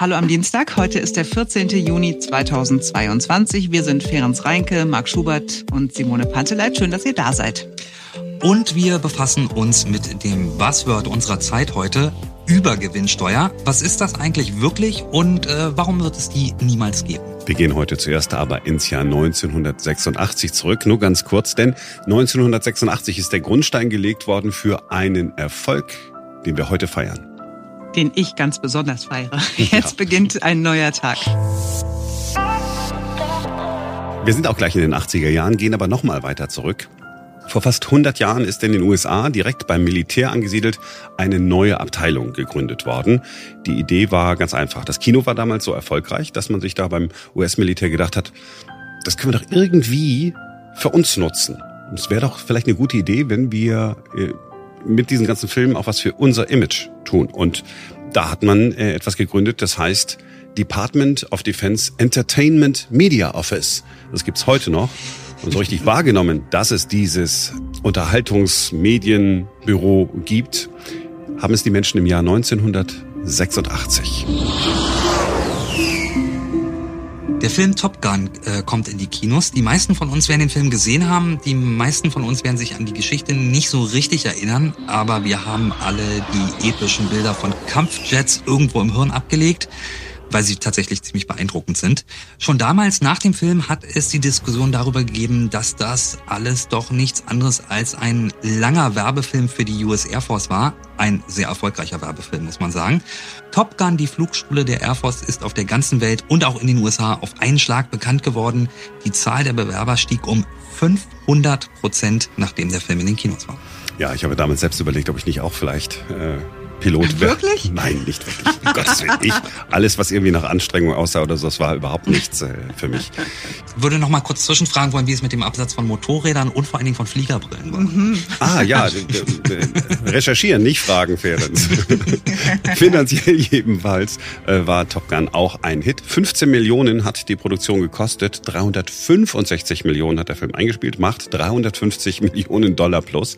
Hallo am Dienstag. Heute ist der 14. Juni 2022. Wir sind Ferenc Reinke, Marc Schubert und Simone Panteleit. Schön, dass ihr da seid. Und wir befassen uns mit dem Buzzword unserer Zeit heute, Übergewinnsteuer. Was ist das eigentlich wirklich und äh, warum wird es die niemals geben? Wir gehen heute zuerst aber ins Jahr 1986 zurück. Nur ganz kurz, denn 1986 ist der Grundstein gelegt worden für einen Erfolg, den wir heute feiern. Den ich ganz besonders feiere. Jetzt ja. beginnt ein neuer Tag. Wir sind auch gleich in den 80er Jahren, gehen aber noch mal weiter zurück. Vor fast 100 Jahren ist in den USA direkt beim Militär angesiedelt eine neue Abteilung gegründet worden. Die Idee war ganz einfach. Das Kino war damals so erfolgreich, dass man sich da beim US-Militär gedacht hat, das können wir doch irgendwie für uns nutzen. Es wäre doch vielleicht eine gute Idee, wenn wir äh, mit diesen ganzen Filmen auch was für unser Image tun. Und da hat man äh, etwas gegründet, das heißt Department of Defense Entertainment Media Office. Das gibt's heute noch und so richtig wahrgenommen, dass es dieses Unterhaltungsmedienbüro gibt, haben es die Menschen im Jahr 1986. Der Film Top Gun äh, kommt in die Kinos. Die meisten von uns werden den Film gesehen haben. Die meisten von uns werden sich an die Geschichte nicht so richtig erinnern. Aber wir haben alle die epischen Bilder von Kampfjets irgendwo im Hirn abgelegt weil sie tatsächlich ziemlich beeindruckend sind. Schon damals nach dem Film hat es die Diskussion darüber gegeben, dass das alles doch nichts anderes als ein langer Werbefilm für die US Air Force war. Ein sehr erfolgreicher Werbefilm, muss man sagen. Top Gun, die Flugschule der Air Force, ist auf der ganzen Welt und auch in den USA auf einen Schlag bekannt geworden. Die Zahl der Bewerber stieg um 500 Prozent, nachdem der Film in den Kinos war. Ja, ich habe damals selbst überlegt, ob ich nicht auch vielleicht äh, Pilot wäre. Wirklich? Nein, nicht wirklich. Um Gottes Willen. Ich, alles, was irgendwie nach Anstrengung aussah oder so, das war überhaupt nichts äh, für mich. Ich würde noch mal kurz zwischenfragen wollen, wie es mit dem Absatz von Motorrädern und vor allen Dingen von Fliegerbrillen war. Mhm. Ah ja, recherchieren, nicht fragen, Ferenc. Finanziell jedenfalls äh, war Top Gun auch ein Hit. 15 Millionen hat die Produktion gekostet, 365 Millionen hat der Film eingespielt, macht 350 Millionen Dollar plus.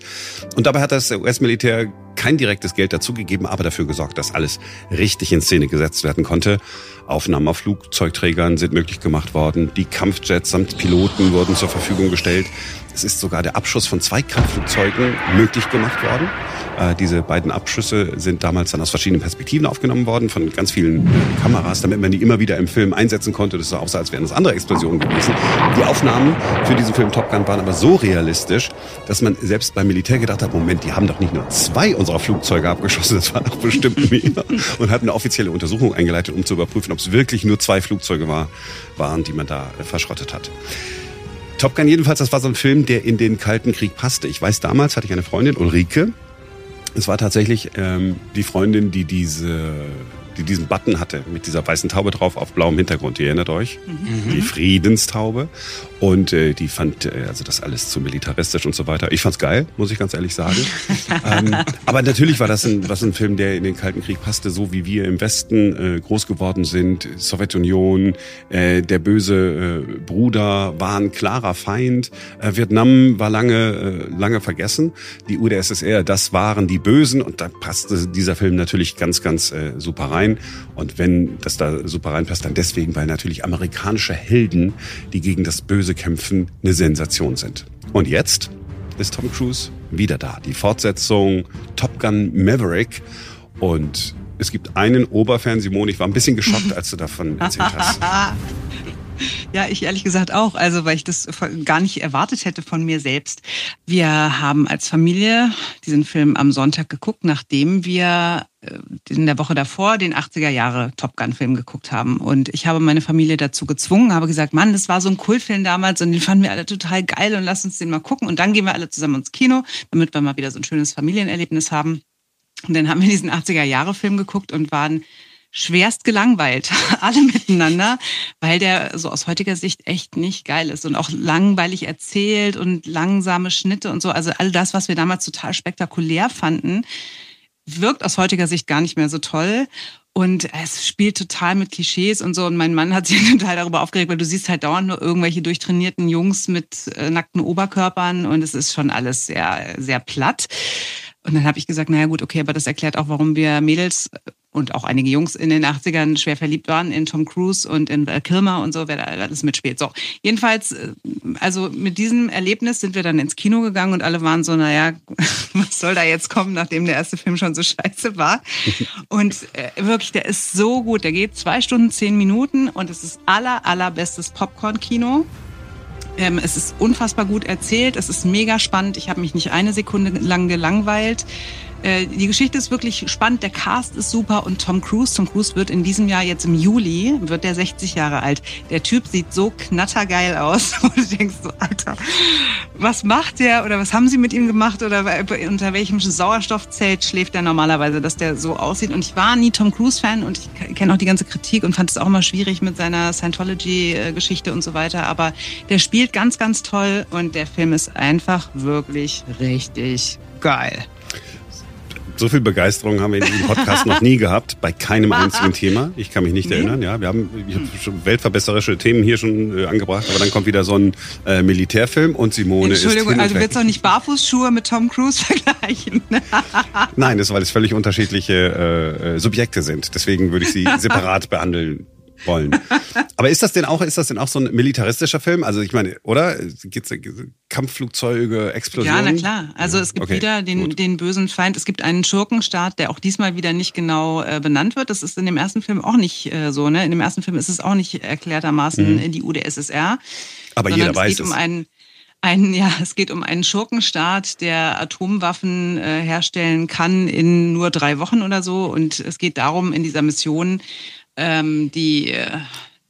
Und dabei hat das US-Militär kein direktes Geld dazugegeben, aber dafür gesorgt, dass alles richtig in Szene gesetzt werden konnte. Aufnahmen auf Flugzeugträgern sind möglich gemacht worden. Die Kampfjets samt Piloten wurden zur Verfügung gestellt. Es ist sogar der Abschuss von zwei Kampfflugzeugen möglich gemacht worden. Äh, diese beiden Abschüsse sind damals dann aus verschiedenen Perspektiven aufgenommen worden, von ganz vielen Kameras, damit man die immer wieder im Film einsetzen konnte. Das sah auch so, als wären das andere Explosionen gewesen. Die Aufnahmen für diesen Film Top Gun waren aber so realistisch, dass man selbst beim Militär gedacht hat, Moment, die haben doch nicht nur zwei unserer Flugzeuge abgeschossen, das waren doch bestimmt mehr. Und hat eine offizielle Untersuchung eingeleitet, um zu überprüfen, ob es wirklich nur zwei Flugzeuge war, waren, die man da äh, verschrottet hat. Top Gun jedenfalls, das war so ein Film, der in den Kalten Krieg passte. Ich weiß, damals hatte ich eine Freundin, Ulrike. Es war tatsächlich ähm, die Freundin, die diese die diesen Button hatte mit dieser weißen Taube drauf auf blauem Hintergrund. Ihr erinnert euch? Mhm. Die Friedenstaube. Und äh, die fand äh, also das alles zu militaristisch und so weiter. Ich fand's geil, muss ich ganz ehrlich sagen. ähm, aber natürlich war das ein, was ein Film, der in den Kalten Krieg passte, so wie wir im Westen äh, groß geworden sind. Sowjetunion, äh, der böse äh, Bruder war ein klarer Feind. Äh, Vietnam war lange, äh, lange vergessen. Die UdSSR, das waren die Bösen und da passte dieser Film natürlich ganz, ganz äh, super rein. Und wenn das da super reinpasst, dann deswegen, weil natürlich amerikanische Helden, die gegen das Böse kämpfen, eine Sensation sind. Und jetzt ist Tom Cruise wieder da. Die Fortsetzung Top Gun Maverick. Und es gibt einen Oberfan, Simone, ich war ein bisschen geschockt, als du davon erzählt hast. Ja, ich ehrlich gesagt auch. Also, weil ich das gar nicht erwartet hätte von mir selbst. Wir haben als Familie diesen Film am Sonntag geguckt, nachdem wir äh, in der Woche davor den 80er Jahre Top Gun Film geguckt haben. Und ich habe meine Familie dazu gezwungen, habe gesagt, Mann, das war so ein Kultfilm damals und den fanden wir alle total geil und lass uns den mal gucken. Und dann gehen wir alle zusammen ins Kino, damit wir mal wieder so ein schönes Familienerlebnis haben. Und dann haben wir diesen 80er Jahre Film geguckt und waren schwerst gelangweilt, alle miteinander, weil der so aus heutiger Sicht echt nicht geil ist und auch langweilig erzählt und langsame Schnitte und so. Also all das, was wir damals total spektakulär fanden, wirkt aus heutiger Sicht gar nicht mehr so toll. Und es spielt total mit Klischees und so. Und mein Mann hat sich total darüber aufgeregt, weil du siehst halt dauernd nur irgendwelche durchtrainierten Jungs mit äh, nackten Oberkörpern und es ist schon alles sehr, sehr platt. Und dann habe ich gesagt, naja gut, okay, aber das erklärt auch, warum wir Mädels und auch einige Jungs in den 80ern schwer verliebt waren in Tom Cruise und in Val Kilmer und so, wer da alles mitspielt. So, jedenfalls, äh, also mit diesem Erlebnis sind wir dann ins Kino gegangen und alle waren so, naja, was soll da jetzt kommen, nachdem der erste Film schon so scheiße war. Und äh, wirklich, der ist so gut. Der geht zwei Stunden, zehn Minuten und es ist aller, allerbestes Popcorn-Kino. Ähm, es ist unfassbar gut erzählt, es ist mega spannend. Ich habe mich nicht eine Sekunde lang gelangweilt. Äh, die Geschichte ist wirklich spannend, der Cast ist super und Tom Cruise, Tom Cruise wird in diesem Jahr jetzt im Juli, wird der 60 Jahre alt. Der Typ sieht so knattergeil aus und du denkst so, Alter, was macht der oder was haben sie mit ihm gemacht oder unter welchem Sauerstoffzelt schläft der normalerweise, dass der so aussieht. Und ich war nie Tom Cruise-Fan und ich kenne auch die ganze Kritik und fand es auch immer schwierig mit seiner Scientology-Geschichte und so weiter. Aber der spielt ganz, ganz toll und der Film ist einfach wirklich richtig geil. So viel Begeisterung haben wir in diesem Podcast noch nie gehabt, bei keinem einzigen Thema. Ich kann mich nicht nee. erinnern. Ja, wir haben schon weltverbesserische Themen hier schon äh, angebracht, aber dann kommt wieder so ein äh, Militärfilm und Simone Entschuldigung, ist also willst du auch nicht Barfußschuhe mit Tom Cruise vergleichen? Nein, das ist, weil es völlig unterschiedliche äh, äh Subjekte sind. Deswegen würde ich sie separat behandeln wollen. Aber ist das denn auch, ist das denn auch so ein militaristischer Film? Also ich meine, oder? Gibt's Kampfflugzeuge, Explosionen? Ja, na klar. Also es gibt okay, wieder den, den bösen Feind. Es gibt einen Schurkenstaat, der auch diesmal wieder nicht genau äh, benannt wird. Das ist in dem ersten Film auch nicht äh, so. Ne? In dem ersten Film ist es auch nicht erklärtermaßen mhm. die UdSSR. Aber jeder weiß es. Geht um einen, ein, ja, es geht um einen Schurkenstaat, der Atomwaffen äh, herstellen kann in nur drei Wochen oder so. Und es geht darum, in dieser Mission ähm, die äh,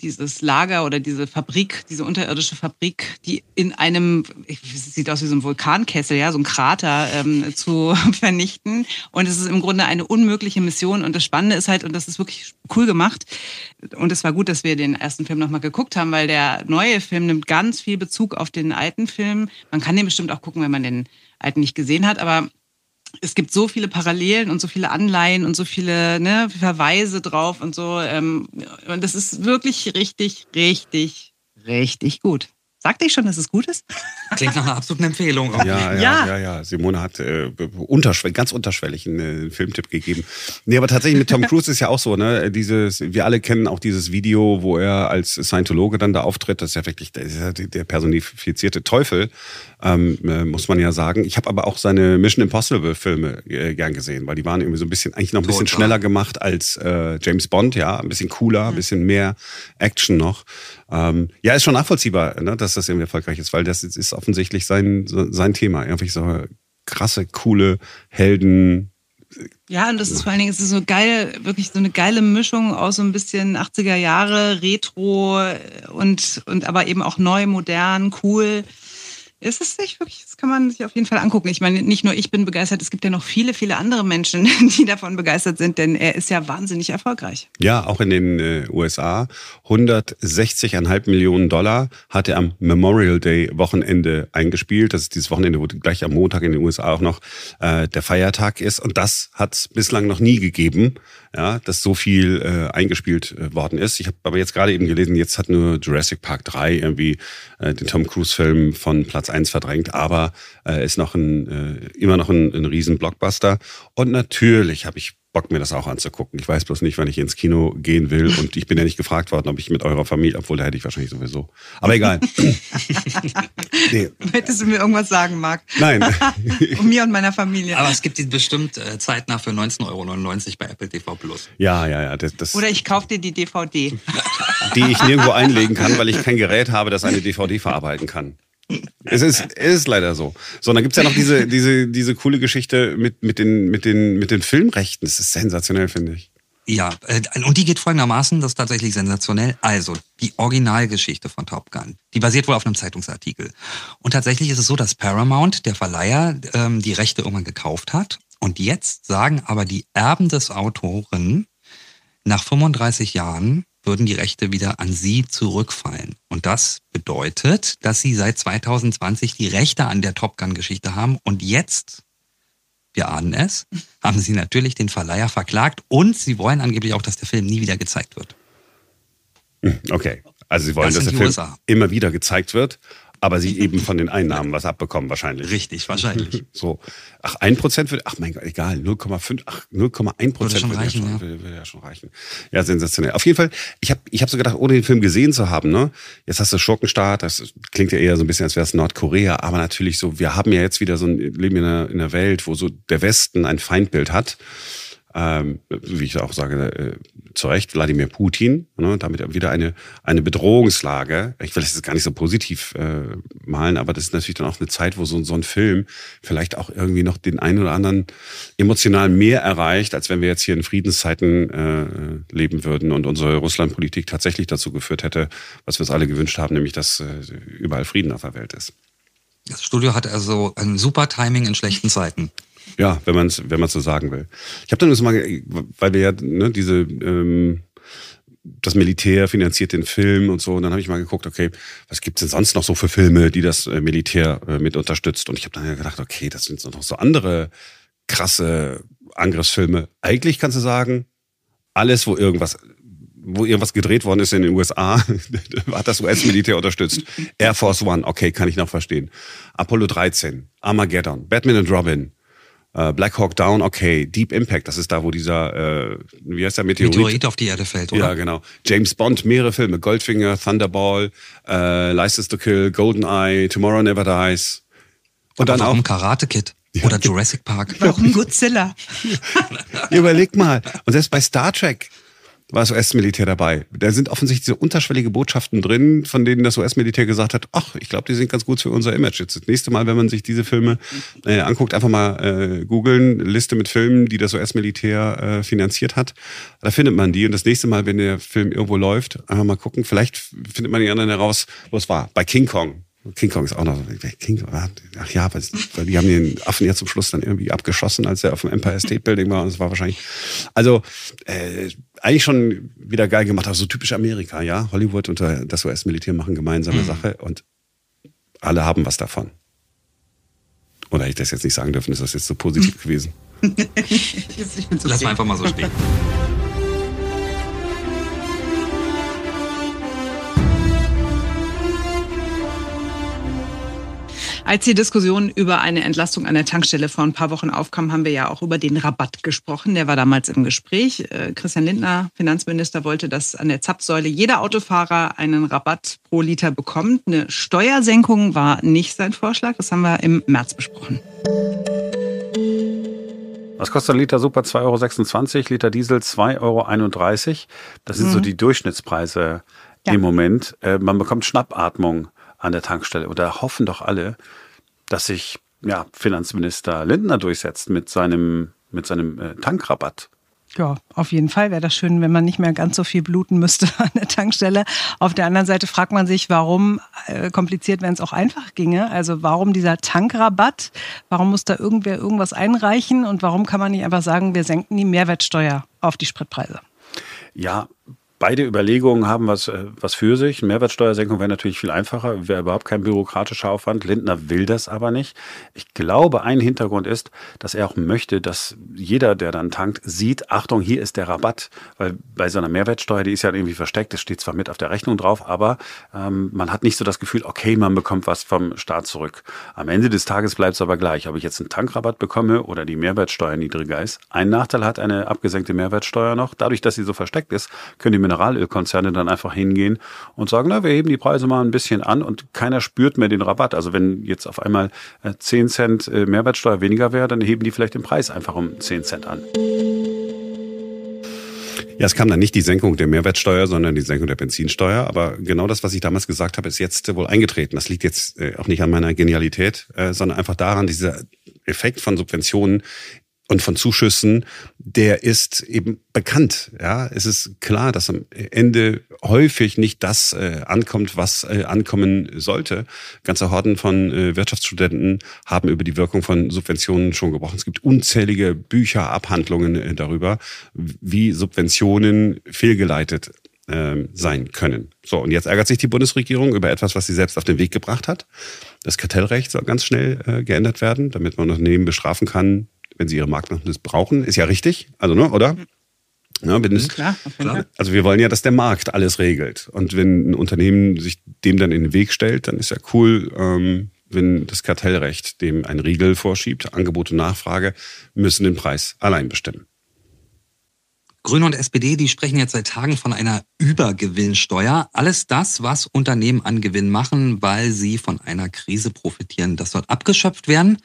dieses Lager oder diese Fabrik, diese unterirdische Fabrik, die in einem, sieht aus wie so ein Vulkankessel, ja, so ein Krater ähm, zu vernichten. Und es ist im Grunde eine unmögliche Mission. Und das Spannende ist halt, und das ist wirklich cool gemacht. Und es war gut, dass wir den ersten Film nochmal geguckt haben, weil der neue Film nimmt ganz viel Bezug auf den alten Film. Man kann den bestimmt auch gucken, wenn man den alten nicht gesehen hat, aber es gibt so viele Parallelen und so viele Anleihen und so viele ne, Verweise drauf und so. Ähm, und das ist wirklich richtig, richtig, richtig gut. Sagte ich schon, dass es gut ist? Klingt nach einer absoluten Empfehlung. Ja, ja, ja, ja, ja. Simone hat äh, unterschwellig, ganz unterschwellig einen äh, Filmtipp gegeben. Nee, aber tatsächlich mit Tom Cruise ist ja auch so, ne? Dieses, wir alle kennen auch dieses Video, wo er als Scientologe dann da auftritt. Das ist ja wirklich der, der personifizierte Teufel, ähm, äh, muss man ja sagen. Ich habe aber auch seine Mission Impossible Filme äh, gern gesehen, weil die waren irgendwie so ein bisschen, eigentlich noch ein bisschen Total. schneller gemacht als äh, James Bond, ja, ein bisschen cooler, ein bisschen mehr Action noch. Ähm, ja, ist schon nachvollziehbar, ne, dass das irgendwie erfolgreich ist, weil das ist offensichtlich sein, sein Thema. Irgendwie so krasse, coole Helden, ja, und das ist vor allen Dingen, es ist so geil, wirklich so eine geile Mischung aus so ein bisschen 80er Jahre, Retro und, und aber eben auch neu, modern, cool ist es nicht wirklich, kann man sich auf jeden Fall angucken. Ich meine, nicht nur ich bin begeistert, es gibt ja noch viele, viele andere Menschen, die davon begeistert sind, denn er ist ja wahnsinnig erfolgreich. Ja, auch in den äh, USA. 160,5 Millionen Dollar hat er am Memorial Day Wochenende eingespielt. Das ist dieses Wochenende, wo gleich am Montag in den USA auch noch äh, der Feiertag ist. Und das hat es bislang noch nie gegeben ja, dass so viel äh, eingespielt äh, worden ist. Ich habe aber jetzt gerade eben gelesen, jetzt hat nur Jurassic Park 3 irgendwie äh, den Tom Cruise-Film von Platz 1 verdrängt, aber äh, ist noch ein, äh, immer noch ein, ein riesen Blockbuster. Und natürlich habe ich Bock, mir das auch anzugucken. Ich weiß bloß nicht, wann ich ins Kino gehen will. Und ich bin ja nicht gefragt worden, ob ich mit eurer Familie, obwohl da hätte ich wahrscheinlich sowieso. Aber egal. nee. Hättest du mir irgendwas sagen, Marc? Nein. um mir und meiner Familie. Aber es gibt die bestimmt äh, zeitnah für 19,99 Euro bei Apple TV Plus. Ja, ja, ja. Das, das Oder ich kaufe dir die DVD. die ich nirgendwo einlegen kann, weil ich kein Gerät habe, das eine DVD verarbeiten kann. Es ist, es ist leider so. So, und dann gibt's ja noch diese, diese, diese coole Geschichte mit, mit, den, mit, den, mit den Filmrechten. Das ist sensationell, finde ich. Ja, äh, und die geht folgendermaßen, das ist tatsächlich sensationell. Also, die Originalgeschichte von Top Gun, die basiert wohl auf einem Zeitungsartikel. Und tatsächlich ist es so, dass Paramount, der Verleiher, ähm, die Rechte irgendwann gekauft hat. Und jetzt sagen aber die Erben des Autoren nach 35 Jahren, würden die Rechte wieder an Sie zurückfallen. Und das bedeutet, dass Sie seit 2020 die Rechte an der Top Gun-Geschichte haben und jetzt, wir ahnen es, haben Sie natürlich den Verleiher verklagt und Sie wollen angeblich auch, dass der Film nie wieder gezeigt wird. Hm, okay, also Sie wollen, das dass der Film USA. immer wieder gezeigt wird aber sie eben von den Einnahmen was abbekommen wahrscheinlich. Richtig, wahrscheinlich. So. Ach, ein Prozent würde, ach mein Gott, egal, 0,5, ach, 0,1 Prozent schon würde, reichen, ja ja. schon, würde, würde ja schon reichen. Ja, sensationell. Auf jeden Fall, ich habe ich hab so gedacht, ohne den Film gesehen zu haben, ne, jetzt hast du Schurkenstaat, das klingt ja eher so ein bisschen, als wäre es Nordkorea, aber natürlich so, wir haben ja jetzt wieder so ein Leben in einer, in einer Welt, wo so der Westen ein Feindbild hat ähm, wie ich auch sage, äh, zu Recht, Wladimir Putin, ne, damit wieder eine, eine Bedrohungslage. Ich will das jetzt gar nicht so positiv äh, malen, aber das ist natürlich dann auch eine Zeit, wo so, so ein Film vielleicht auch irgendwie noch den einen oder anderen emotional mehr erreicht, als wenn wir jetzt hier in Friedenszeiten äh, leben würden und unsere Russlandpolitik tatsächlich dazu geführt hätte, was wir uns alle gewünscht haben, nämlich dass äh, überall Frieden auf der Welt ist. Das Studio hat also ein super Timing in schlechten Zeiten. Ja, wenn man es wenn man's so sagen will. Ich habe dann das mal, weil wir ja ne, diese ähm, das Militär finanziert den Film und so. Und dann habe ich mal geguckt, okay, was gibt's denn sonst noch so für Filme, die das äh, Militär äh, mit unterstützt? Und ich habe dann ja gedacht, okay, das sind noch so andere krasse Angriffsfilme. Eigentlich kannst du sagen, alles, wo irgendwas wo irgendwas gedreht worden ist in den USA, hat das US-Militär unterstützt. Air Force One, okay, kann ich noch verstehen. Apollo 13, Armageddon, Batman and Robin, äh, Black Hawk Down, okay. Deep Impact, das ist da, wo dieser, äh, wie heißt der, Meteorit? Meteorit auf die Erde fällt, oder? Ja, genau. James Bond, mehrere Filme. Goldfinger, Thunderball, äh, License to Kill, Goldeneye, Tomorrow Never Dies. Und Aber dann warum auch, Karate Kid oder Jurassic Park? Warum Godzilla? überleg mal. Und selbst bei Star Trek war das US-Militär dabei. Da sind offensichtlich so unterschwellige Botschaften drin, von denen das US-Militär gesagt hat, ach, ich glaube, die sind ganz gut für unser Image. Jetzt das nächste Mal, wenn man sich diese Filme äh, anguckt, einfach mal äh, googeln, Liste mit Filmen, die das US-Militär äh, finanziert hat. Da findet man die. Und das nächste Mal, wenn der Film irgendwo läuft, einfach mal gucken. Vielleicht findet man die anderen heraus, wo es war. Bei King Kong. King Kong ist auch noch, King Kong, ach ja, weil die haben den Affen ja zum Schluss dann irgendwie abgeschossen, als er auf dem Empire State Building war. Und es war wahrscheinlich, also äh, eigentlich schon wieder geil gemacht, aber so typisch Amerika, ja. Hollywood und das US-Militär machen gemeinsame Sache und alle haben was davon. Oder hätte ich das jetzt nicht sagen dürfen, ist das jetzt so positiv gewesen? Lass mal einfach mal so stehen. Als die Diskussion über eine Entlastung an der Tankstelle vor ein paar Wochen aufkam, haben wir ja auch über den Rabatt gesprochen. Der war damals im Gespräch. Äh, Christian Lindner, Finanzminister, wollte, dass an der Zapfsäule jeder Autofahrer einen Rabatt pro Liter bekommt. Eine Steuersenkung war nicht sein Vorschlag. Das haben wir im März besprochen. Was kostet ein Liter Super? 2,26 Euro, Liter Diesel 2,31 Euro. Das sind so die Durchschnittspreise Ja. im Moment. Äh, man bekommt Schnappatmung an der Tankstelle. Und da hoffen doch alle, dass sich ja, Finanzminister Lindner durchsetzt mit seinem, mit seinem äh, Tankrabatt. Ja, auf jeden Fall wäre das schön, wenn man nicht mehr ganz so viel bluten müsste an der Tankstelle. Auf der anderen Seite fragt man sich, warum äh, kompliziert, wenn es auch einfach ginge. Also warum dieser Tankrabatt? Warum muss da irgendwer irgendwas einreichen? Und warum kann man nicht einfach sagen, wir senken die Mehrwertsteuer auf die Spritpreise? Ja, beide Überlegungen haben was, äh, was für sich. Mehrwertsteuersenkung wäre natürlich viel einfacher, wäre überhaupt kein bürokratischer Aufwand. Lindner will das aber nicht. Ich glaube, ein Hintergrund ist, dass er auch möchte, dass jeder, der dann tankt, sieht, Achtung, hier ist der Rabatt. Weil bei so einer Mehrwertsteuer, die ist ja irgendwie versteckt, das steht zwar mit auf der Rechnung drauf, aber ähm, man hat nicht so das Gefühl, okay, man bekommt was vom Staat zurück. Am Ende des Tages bleibt es aber gleich, ob ich jetzt einen Tankrabatt bekomme oder die Mehrwertsteuer niedriger ist. Ein Nachteil hat eine abgesenkte Mehrwertsteuer noch. Dadurch, dass sie so versteckt ist, können die Mineralölkonzerne dann einfach hingehen und sagen, na, wir heben die Preise mal ein bisschen an und keiner spürt mehr den Rabatt. Also wenn jetzt auf einmal äh, 10 Cent äh, Mehrwertsteuer weniger wäre, dann heben die vielleicht den Preis einfach um 10 Cent an. Ja, es kam dann nicht die Senkung der Mehrwertsteuer, sondern die Senkung der Benzinsteuer. Aber genau das, was ich damals gesagt habe, ist jetzt wohl eingetreten. Das liegt jetzt äh, auch nicht an meiner Genialität, äh, sondern einfach daran, dieser Effekt von Subventionen und von Zuschüssen, der ist eben bekannt. Ja, es ist klar, dass am Ende häufig nicht das äh, ankommt, was äh, ankommen sollte. Ganze Horden von äh, Wirtschaftsstudenten haben über die Wirkung von Subventionen schon gebrochen. Es gibt unzählige Bücher, Abhandlungen äh, darüber, wie Subventionen fehlgeleitet ähm, sein können. So, und jetzt ärgert sich die Bundesregierung über etwas, was sie selbst auf den Weg gebracht hat. Das Kartellrecht soll ganz schnell äh, geändert werden, damit man Unternehmen bestrafen kann, wenn sie ihre Marktmacht missbrauchen. Ist ja richtig, also ne, oder? Ja, wenn es, Klar, auf jeden Fall. also wir wollen ja, dass der Markt alles regelt. Und wenn ein Unternehmen sich dem dann in den Weg stellt, dann ist ja cool, ähm, wenn das Kartellrecht dem ein Riegel vorschiebt. Angebot und Nachfrage müssen den Preis allein bestimmen. Grüne und SPD, die sprechen jetzt seit Tagen von einer Übergewinnsteuer. Alles das, was Unternehmen an Gewinn machen, weil sie von einer Krise profitieren, das soll abgeschöpft werden.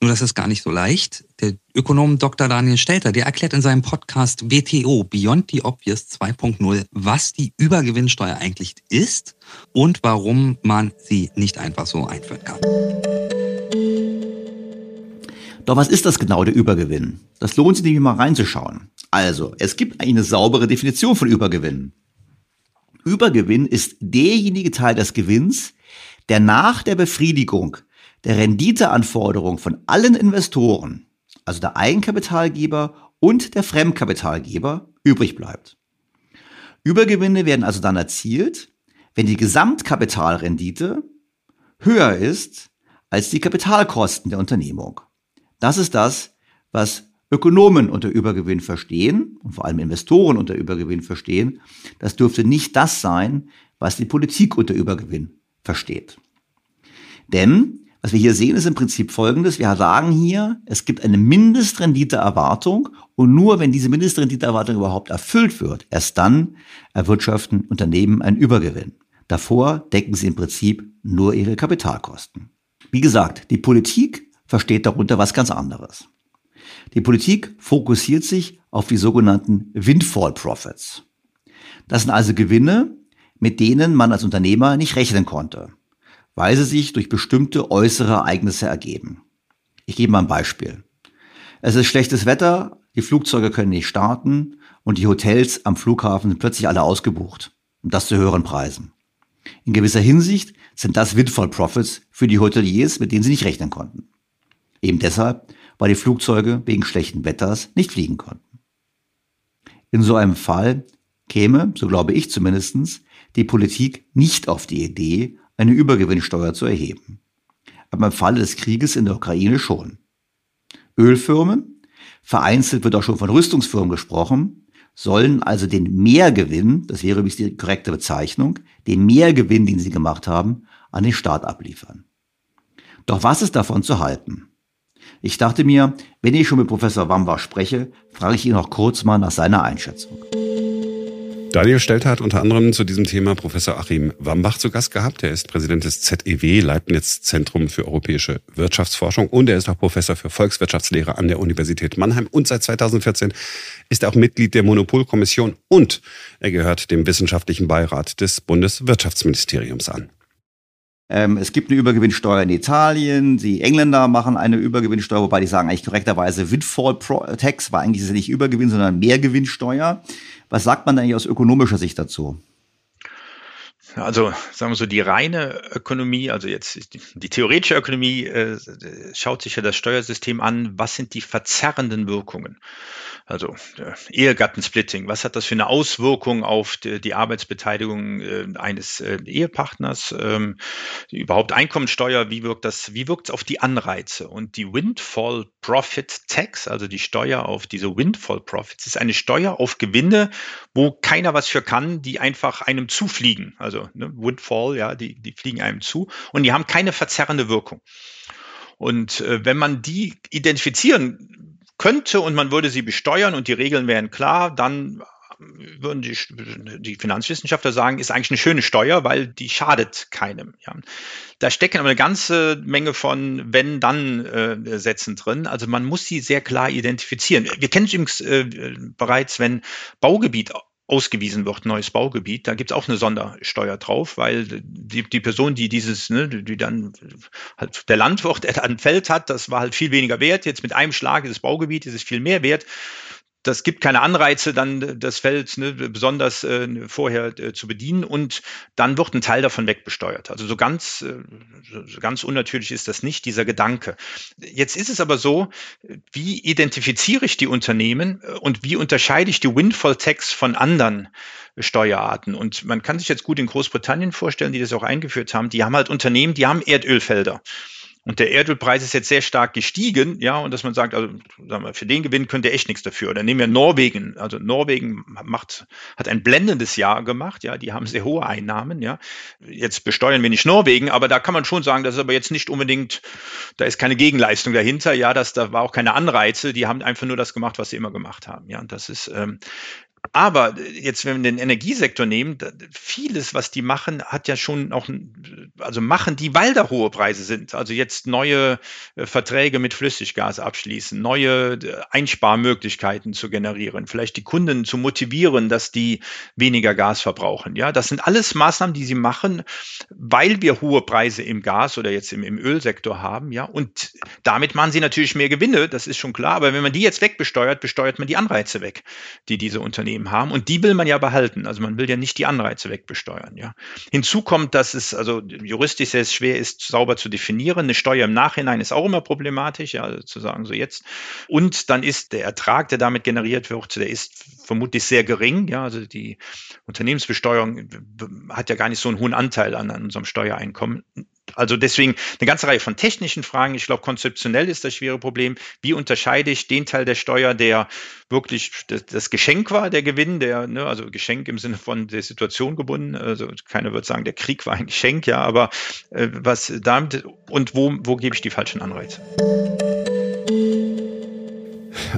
Nur das ist gar nicht so leicht. Der Ökonom Dr. Daniel Stelter, der erklärt in seinem Podcast WTO Beyond the Obvious 2.0, was die Übergewinnsteuer eigentlich ist und warum man sie nicht einfach so einführen kann. Doch was ist das genau, der Übergewinn? Das lohnt sich nämlich mal reinzuschauen. Also, es gibt eine saubere Definition von Übergewinn. Übergewinn ist derjenige Teil des Gewinns, der nach der Befriedigung der Renditeanforderung von allen Investoren, also der Eigenkapitalgeber und der Fremdkapitalgeber, übrig bleibt. Übergewinne werden also dann erzielt, wenn die Gesamtkapitalrendite höher ist als die Kapitalkosten der Unternehmung. Das ist das, was Ökonomen unter Übergewinn verstehen und vor allem Investoren unter Übergewinn verstehen. Das dürfte nicht das sein, was die Politik unter Übergewinn versteht. Denn was wir hier sehen, ist im Prinzip Folgendes. Wir sagen hier, es gibt eine Mindestrenditeerwartung und nur wenn diese Mindestrenditeerwartung überhaupt erfüllt wird, erst dann erwirtschaften Unternehmen einen Übergewinn. Davor decken sie im Prinzip nur ihre Kapitalkosten. Wie gesagt, die Politik versteht darunter was ganz anderes. Die Politik fokussiert sich auf die sogenannten Windfall Profits. Das sind also Gewinne, mit denen man als Unternehmer nicht rechnen konnte, weil sie sich durch bestimmte äußere Ereignisse ergeben. Ich gebe mal ein Beispiel. Es ist schlechtes Wetter, die Flugzeuge können nicht starten und die Hotels am Flughafen sind plötzlich alle ausgebucht. Und das zu höheren Preisen. In gewisser Hinsicht sind das Windfall Profits für die Hoteliers, mit denen sie nicht rechnen konnten. Eben deshalb, weil die Flugzeuge wegen schlechten Wetters nicht fliegen konnten. In so einem Fall käme, so glaube ich zumindestens, die Politik nicht auf die Idee, eine Übergewinnsteuer zu erheben. Aber im Falle des Krieges in der Ukraine schon. Ölfirmen, vereinzelt wird auch schon von Rüstungsfirmen gesprochen, sollen also den Mehrgewinn, das wäre übrigens die korrekte Bezeichnung, den Mehrgewinn, den sie gemacht haben, an den Staat abliefern. Doch was ist davon zu halten? Ich dachte mir, wenn ich schon mit Professor Wambach spreche, frage ich ihn noch kurz mal nach seiner Einschätzung. Daniel Stelter hat unter anderem zu diesem Thema Professor Achim Wambach zu Gast gehabt. Er ist Präsident des ZEW, Leibniz Zentrum für europäische Wirtschaftsforschung und er ist auch Professor für Volkswirtschaftslehre an der Universität Mannheim und seit 2014 ist er auch Mitglied der Monopolkommission und er gehört dem wissenschaftlichen Beirat des Bundeswirtschaftsministeriums an. Ähm, es gibt eine Übergewinnsteuer in Italien. Die Engländer machen eine Übergewinnsteuer, wobei die sagen eigentlich korrekterweise Windfall Tax, war eigentlich ist es nicht Übergewinn, sondern Mehrgewinnsteuer. Was sagt man eigentlich aus ökonomischer Sicht dazu? Also sagen wir so, die reine Ökonomie, also jetzt die, die theoretische Ökonomie, äh, schaut sich ja das Steuersystem an, was sind die verzerrenden Wirkungen? Also äh, Ehegattensplitting, was hat das für eine Auswirkung auf die, die Arbeitsbeteiligung äh, eines äh, Ehepartners? Ähm, überhaupt Einkommensteuer, wie wirkt das, wie wirkt es auf die Anreize? Und die Windfall Profit Tax, also die Steuer auf diese Windfall Profits, ist eine Steuer auf Gewinne, wo keiner was für kann, die einfach einem zufliegen. Also ne, Windfall, ja, die, die fliegen einem zu und die haben keine verzerrende Wirkung. Und äh, wenn man die identifizieren könnte und man würde sie besteuern und die Regeln wären klar, dann würden die, die Finanzwissenschaftler sagen, ist eigentlich eine schöne Steuer, weil die schadet keinem. Ja. Da stecken aber eine ganze Menge von Wenn-Dann-Sätzen drin. Also man muss sie sehr klar identifizieren. Wir kennen es übrigens äh, bereits, wenn Baugebiet ausgewiesen wird, neues Baugebiet, da gibt es auch eine Sondersteuer drauf, weil die, die Person, die dieses, ne, die dann halt der Landwirt, der da ein Feld hat, das war halt viel weniger wert. Jetzt mit einem Schlag ist das Baugebiet, ist es viel mehr wert das gibt keine Anreize, dann das Feld ne, besonders äh, vorher äh, zu bedienen und dann wird ein Teil davon wegbesteuert. Also so ganz, äh, so ganz unnatürlich ist das nicht, dieser Gedanke. Jetzt ist es aber so, wie identifiziere ich die Unternehmen äh, und wie unterscheide ich die Windfall Tax von anderen Steuerarten? Und man kann sich jetzt gut in Großbritannien vorstellen, die das auch eingeführt haben, die haben halt Unternehmen, die haben Erdölfelder. Und der Erdölpreis ist jetzt sehr stark gestiegen, ja, und dass man sagt, also sagen wir, für den Gewinn könnt ihr echt nichts dafür. Oder nehmen wir Norwegen. Also Norwegen macht, hat ein blendendes Jahr gemacht, ja, die haben sehr hohe Einnahmen, ja. Jetzt besteuern wir nicht Norwegen, aber da kann man schon sagen, das ist aber jetzt nicht unbedingt, da ist keine Gegenleistung dahinter, ja, das, da war auch keine Anreize, die haben einfach nur das gemacht, was sie immer gemacht haben, ja. Und das ist, ähm, aber jetzt, wenn wir den Energiesektor nehmen, vieles, was die machen, hat ja schon auch, also machen die, weil da hohe Preise sind. Also jetzt neue äh, Verträge mit Flüssiggas abschließen, neue äh, Einsparmöglichkeiten zu generieren, vielleicht die Kunden zu motivieren, dass die weniger Gas verbrauchen. Ja, das sind alles Maßnahmen, die sie machen, weil wir hohe Preise im Gas oder jetzt im, im Ölsektor haben. Ja, und damit machen sie natürlich mehr Gewinne, das ist schon klar. Aber wenn man die jetzt wegbesteuert, besteuert man die Anreize weg, die diese Unternehmen Unternehmen haben und die will man ja behalten. Also man will ja nicht die Anreize wegbesteuern. Ja. Hinzu kommt, dass es also juristisch sehr schwer ist, sauber zu definieren. Eine Steuer im Nachhinein ist auch immer problematisch, ja, also zu sagen, so jetzt. Und dann ist der Ertrag, der damit generiert wird, der ist vermutlich sehr gering. Ja, also die Unternehmensbesteuerung hat ja gar nicht so einen hohen Anteil an, an unserem Steuereinkommen. Also deswegen eine ganze Reihe von technischen Fragen. Ich glaube, konzeptionell ist das schwere Problem. Wie unterscheide ich den Teil der Steuer, der wirklich das, Geschenk war, der Gewinn, der, ne, also Geschenk im Sinne von der Situation gebunden. Also keiner wird sagen, der Krieg war ein Geschenk, ja, aber äh, was damit und wo, wo gebe ich die falschen Anreize?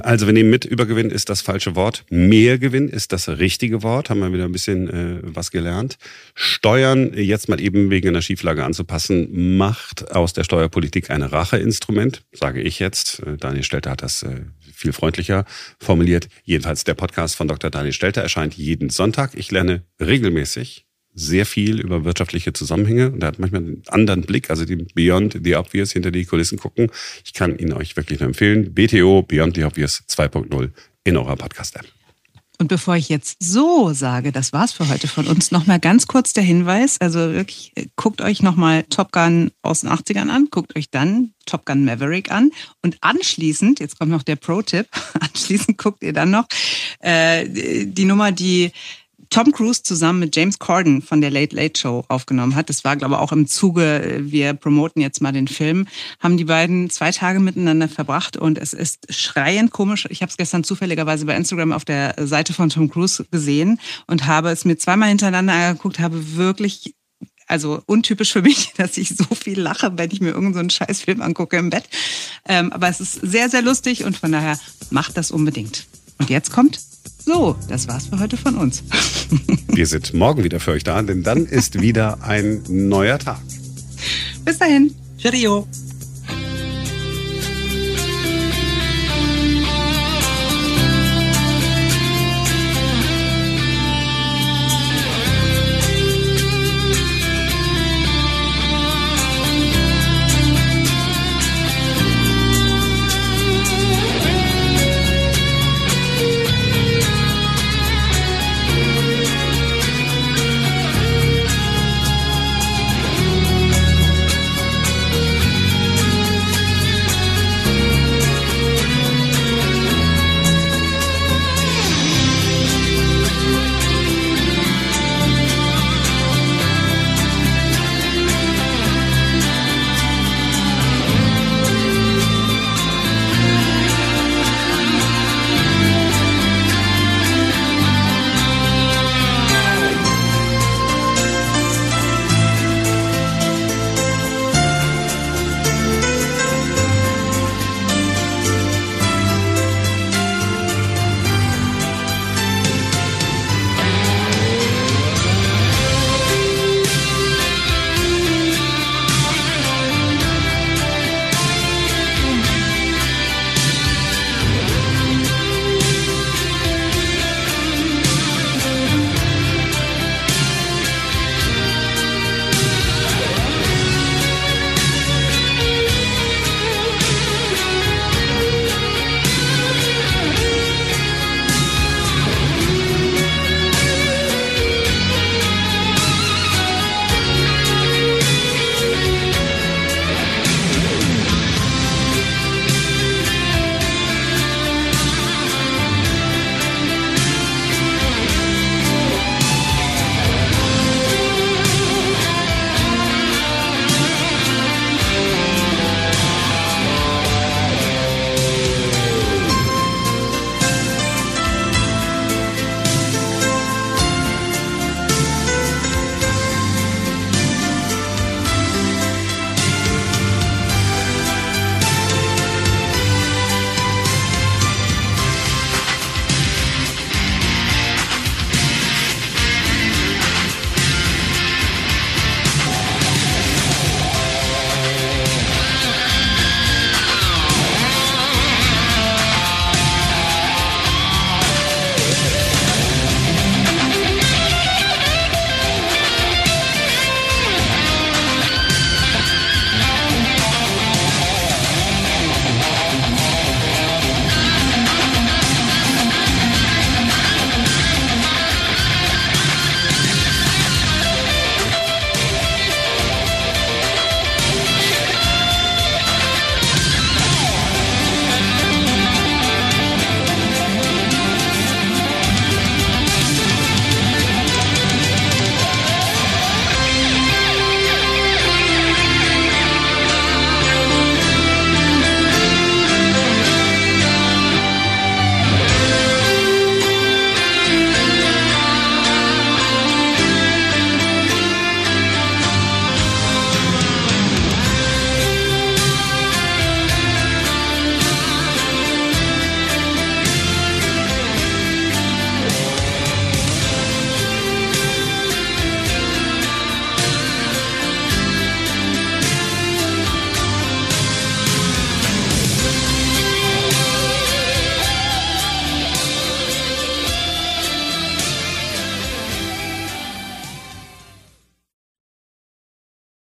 Also wir nehmen mit, Übergewinn ist das falsche Wort. Mehrgewinn ist das richtige Wort. Haben wir wieder ein bisschen äh, was gelernt. Steuern jetzt mal eben wegen einer Schieflage anzupassen, macht aus der Steuerpolitik ein Racheinstrument, sage ich jetzt. Äh, Daniel Stelter hat das äh, viel freundlicher formuliert. Jedenfalls der Podcast von Dr. Daniel Stelter erscheint jeden Sonntag. Ich lerne regelmäßig sehr viel über wirtschaftliche Zusammenhänge und er hat manchmal einen anderen Blick, also die Beyond the Obvious hinter die Kulissen gucken. Ich kann ihn euch wirklich nur empfehlen. BTO Beyond the Obvious 2.0 in eurer Podcast-App. Und bevor ich jetzt so sage, das war's für heute von uns, nochmal ganz kurz der Hinweis. Also wirklich, guckt euch nochmal Top Gun aus den 80ern an, guckt euch dann Top Gun Maverick an und anschließend, jetzt kommt noch der Pro-Tipp, anschließend guckt ihr dann noch äh, die Nummer, die Tom Cruise zusammen mit James Corden von der Late Late Show aufgenommen hat. Das war, glaube ich, auch im Zuge, wir promoten jetzt mal den Film, haben die beiden zwei Tage miteinander verbracht und es ist schreiend komisch. Ich habe es gestern zufälligerweise bei Instagram auf der Seite von Tom Cruise gesehen und habe es mir zweimal hintereinander angeguckt, habe wirklich also untypisch für mich, dass ich so viel lache, wenn ich mir irgendeinen so Scheißfilm angucke im Bett. Ähm, aber es ist sehr, sehr lustig und von daher macht das unbedingt. Und jetzt kommt so, das war's für heute von uns. Wir sind morgen wieder für euch da, denn dann ist wieder ein neuer Tag. Bis dahin. Cheerio.